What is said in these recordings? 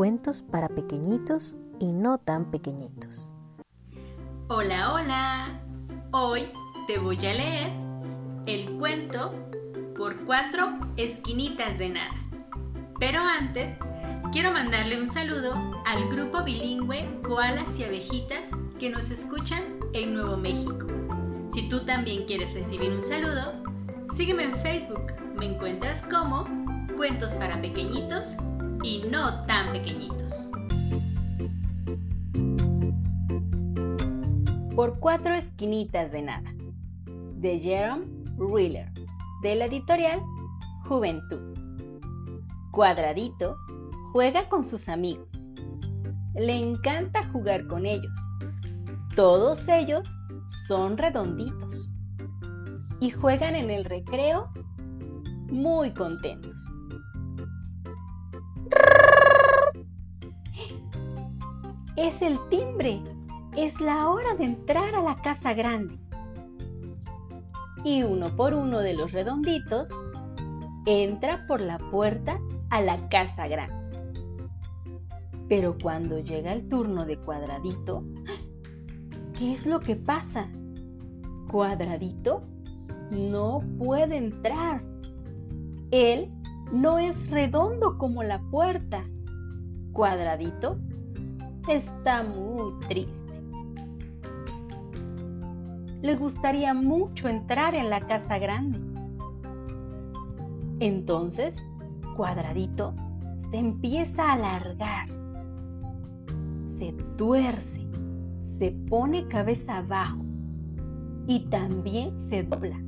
cuentos para pequeñitos y no tan pequeñitos. Hola, hola. Hoy te voy a leer el cuento por cuatro esquinitas de nada. Pero antes, quiero mandarle un saludo al grupo bilingüe Koalas y Abejitas que nos escuchan en Nuevo México. Si tú también quieres recibir un saludo, sígueme en Facebook. Me encuentras como Cuentos para Pequeñitos y no tan pequeñitos. Por cuatro esquinitas de nada. De Jerome Riller, de la editorial Juventud. Cuadradito juega con sus amigos. Le encanta jugar con ellos. Todos ellos son redonditos y juegan en el recreo muy contentos. Es el timbre. Es la hora de entrar a la casa grande. Y uno por uno de los redonditos entra por la puerta a la casa grande. Pero cuando llega el turno de cuadradito, ¿qué es lo que pasa? Cuadradito no puede entrar. Él no es redondo como la puerta. Cuadradito está muy triste. Le gustaría mucho entrar en la casa grande. Entonces, Cuadradito se empieza a alargar. Se tuerce, se pone cabeza abajo y también se dobla.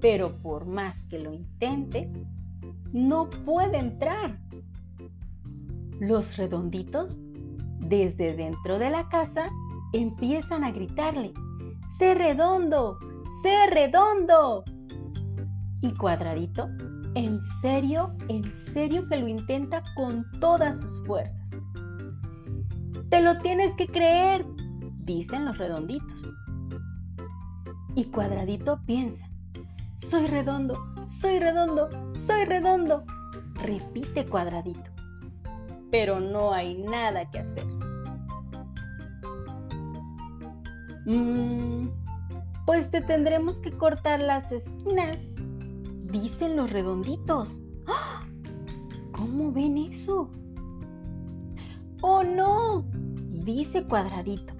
Pero por más que lo intente, no puede entrar. Los redonditos desde dentro de la casa empiezan a gritarle, ¡Sé redondo! ¡Sé redondo! Y Cuadradito, en serio, en serio que lo intenta con todas sus fuerzas. Te lo tienes que creer, dicen los redonditos. Y Cuadradito piensa, soy redondo, soy redondo, soy redondo. Repite Cuadradito pero no hay nada que hacer. Pues te tendremos que cortar las esquinas, dicen los redonditos. ¡Ah! ¿Cómo ven eso? ¡Oh no! dice Cuadradito.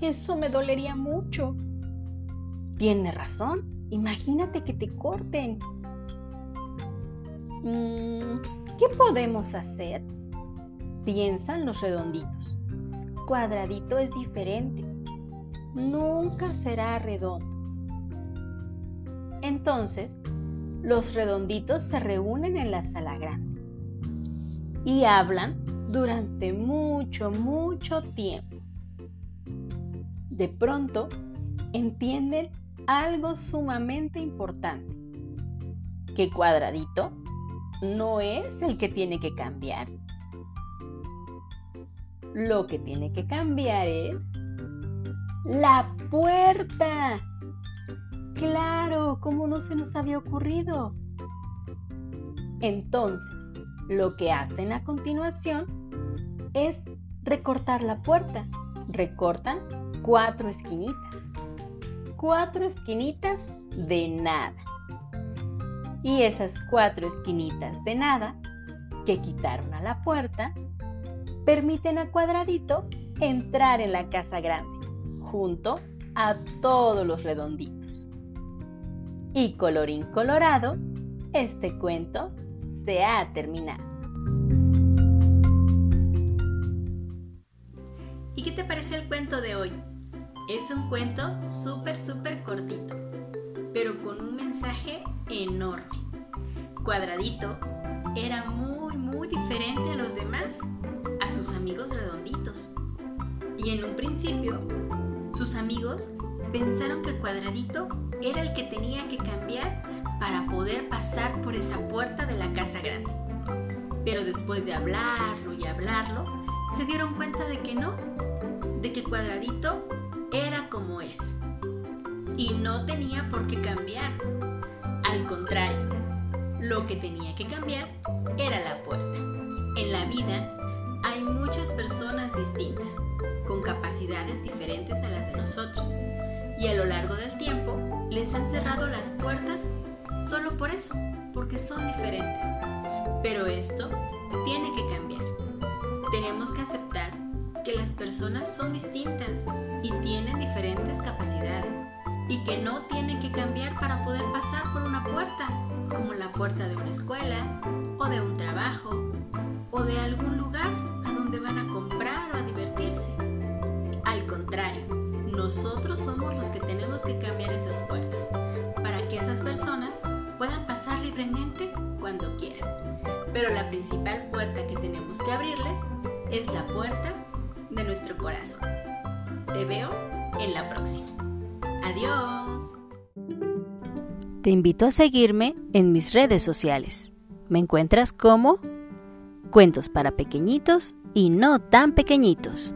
Eso me dolería mucho. Tiene razón. Imagínate que te corten. Mm, ¿Qué podemos hacer? piensan los redonditos. Cuadradito es diferente. Nunca será redondo. Entonces, los redonditos se reúnen en la sala grande y hablan durante mucho, mucho tiempo. De pronto, entienden algo sumamente importante, que cuadradito no es el que tiene que cambiar, lo que tiene que cambiar es la puerta. Claro, ¿cómo no se nos había ocurrido? Entonces, lo que hacen a continuación es recortar la puerta. Recortan cuatro esquinitas. Cuatro esquinitas de nada. Y esas cuatro esquinitas de nada que quitaron a la puerta permiten a Cuadradito entrar en la casa grande, junto a todos los redonditos. Y colorín colorado, este cuento se ha terminado. ¿Y qué te pareció el cuento de hoy? Es un cuento súper, súper cortito, pero con un mensaje enorme. Cuadradito era muy, muy diferente a los demás sus amigos redonditos. Y en un principio, sus amigos pensaron que Cuadradito era el que tenía que cambiar para poder pasar por esa puerta de la casa grande. Pero después de hablarlo y hablarlo, se dieron cuenta de que no, de que Cuadradito era como es. Y no tenía por qué cambiar. Al contrario, lo que tenía que cambiar era la puerta. En la vida distintas, con capacidades diferentes a las de nosotros, y a lo largo del tiempo les han cerrado las puertas solo por eso, porque son diferentes. Pero esto tiene que cambiar. Tenemos que aceptar que las personas son distintas y tienen diferentes capacidades y que no tienen que cambiar para poder pasar por una puerta, como la puerta de una escuela o de un trabajo o de algún lugar a donde van a comprar o a divertirse. Al contrario, nosotros somos los que tenemos que cambiar esas puertas para que esas personas puedan pasar libremente cuando quieran. Pero la principal puerta que tenemos que abrirles es la puerta de nuestro corazón. Te veo en la próxima. Adiós. Te invito a seguirme en mis redes sociales. Me encuentras como Cuentos para Pequeñitos y No tan Pequeñitos.